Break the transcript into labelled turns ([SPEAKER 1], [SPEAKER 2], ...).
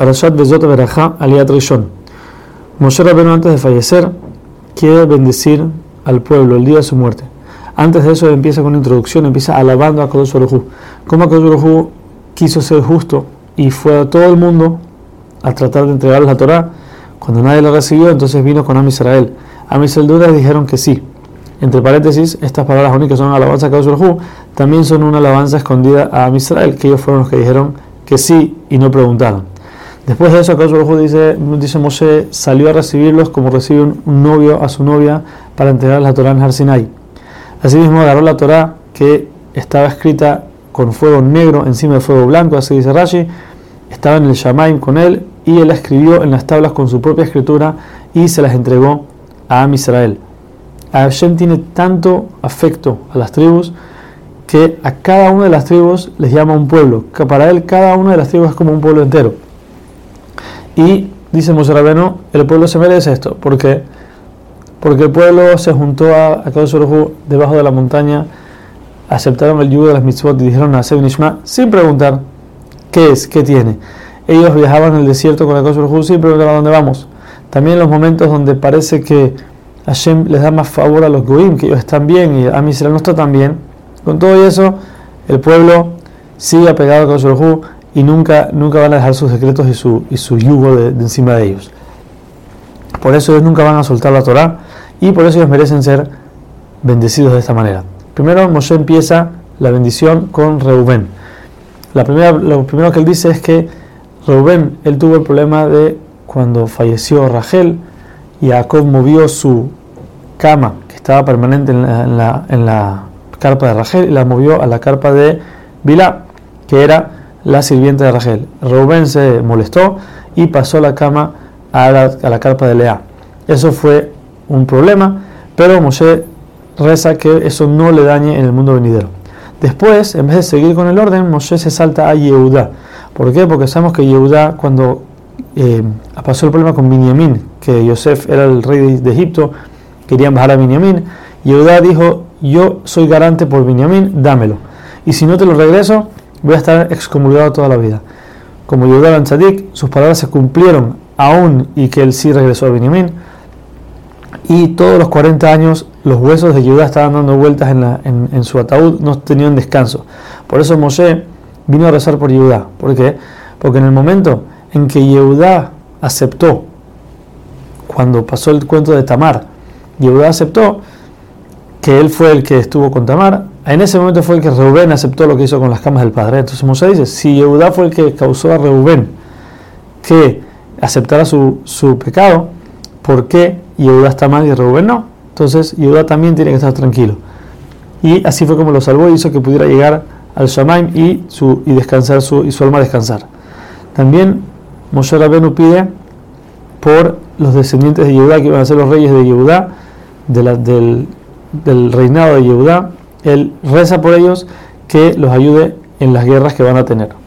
[SPEAKER 1] Parashat Bezot Berajá Aliat Rishon. Moshe Rabbeinu antes de fallecer quiere bendecir al pueblo el día de su muerte. Antes de eso empieza con una introducción, empieza alabando a Kodesh Baruj Como Kodesh Baruj quiso ser justo y fue a todo el mundo a tratar de entregar la Torah. Cuando nadie la recibió, entonces vino con Am Israel. Am Israel dijeron que sí. Entre paréntesis, estas palabras únicas son alabanza a Baruj también son una alabanza escondida a Am Israel, que ellos fueron los que dijeron que sí y no preguntaron. Después de eso, Akadosh dice, dice Moshe, salió a recibirlos como recibe un, novio a su novia para entregar la Torah en Har Sinai. Asimismo, agarró la Torah que estaba escrita con fuego negro encima de fuego blanco, así dice Rashi, estaba en el Shamaim con él y él la escribió en las tablas con su propia escritura y se las entregó a Am Israel. Hashem tiene tanto afecto a las tribus que a cada una de las tribus les llama un pueblo, para él cada una de las tribus es como un pueblo entero. Y dice Moshe el pueblo se merece esto. ¿Por qué? Porque el pueblo se juntó a, a debajo de la montaña, aceptaron el yugo de las mitzvot y dijeron a Nishma sin preguntar qué es, qué tiene. Ellos viajaban en el desierto con Akadosh Baruj sin preguntar a dónde vamos. También en los momentos donde parece que Hashem les da más favor a los goim, que ellos están bien y a Israel no está tan bien. Con todo eso, el pueblo sigue apegado a Akadosh y nunca, nunca van a dejar sus secretos y su, y su yugo de, encima de ellos. Por eso ellos nunca van a soltar la Torah y por eso ellos merecen ser bendecidos de esta manera. Primero Moshe empieza la bendición con Reubén. La primera, lo primero que él dice es que Reubén, él tuvo el problema de cuando falleció Rachel, y Jacob movió su cama, que estaba permanente en la, en la, en la carpa de Rachel, y la movió a la carpa de Bilá, que era la sirvienta de Rachel. Rubén se molestó y pasó la cama a la, carpa de Lea. Eso fue un problema, pero Moshe reza que eso no le dañe en el mundo venidero. Después, en vez de seguir con el orden, Moshe se salta a Yehudá. ¿Por qué? Porque sabemos que Yehudá, cuando eh, pasó el problema con Binyamin, que Yosef era el rey de, Egipto, querían bajar a Binyamin, Yehudá dijo, yo soy garante por Binyamin, dámelo. Y si no te lo regreso, voy a estar excomulgado toda la vida. Como Yehudá ben Tzadik, sus palabras se cumplieron aún y que él sí regresó a Benjamín. Y todos los 40 años los huesos de Yehudá estaban dando vueltas en, su ataúd, no tenían descanso. Por eso Moshe vino a rezar por Yehudá. ¿Por qué? Porque en el momento en que Yehudá aceptó, cuando pasó el cuento de Tamar, Yehudá aceptó que él fue el que estuvo con Tamar, en ese momento fue el que Reubén aceptó lo que hizo con las camas del padre. Entonces Moshe dice, si Yehudá fue el que causó a Reubén que aceptara su, pecado, ¿por qué Yehudá está mal y Reubén no? Entonces Yehudá también tiene que estar tranquilo. Y así fue como lo salvó y hizo que pudiera llegar al Shamaim y, su, y descansar su, y su alma descansar. También Moshe Rabenu pide por los descendientes de Yehudá que iban a ser los reyes de Yehudá, del, del reinado de Yehudá, él reza por ellos que los ayude en las guerras que van a tener.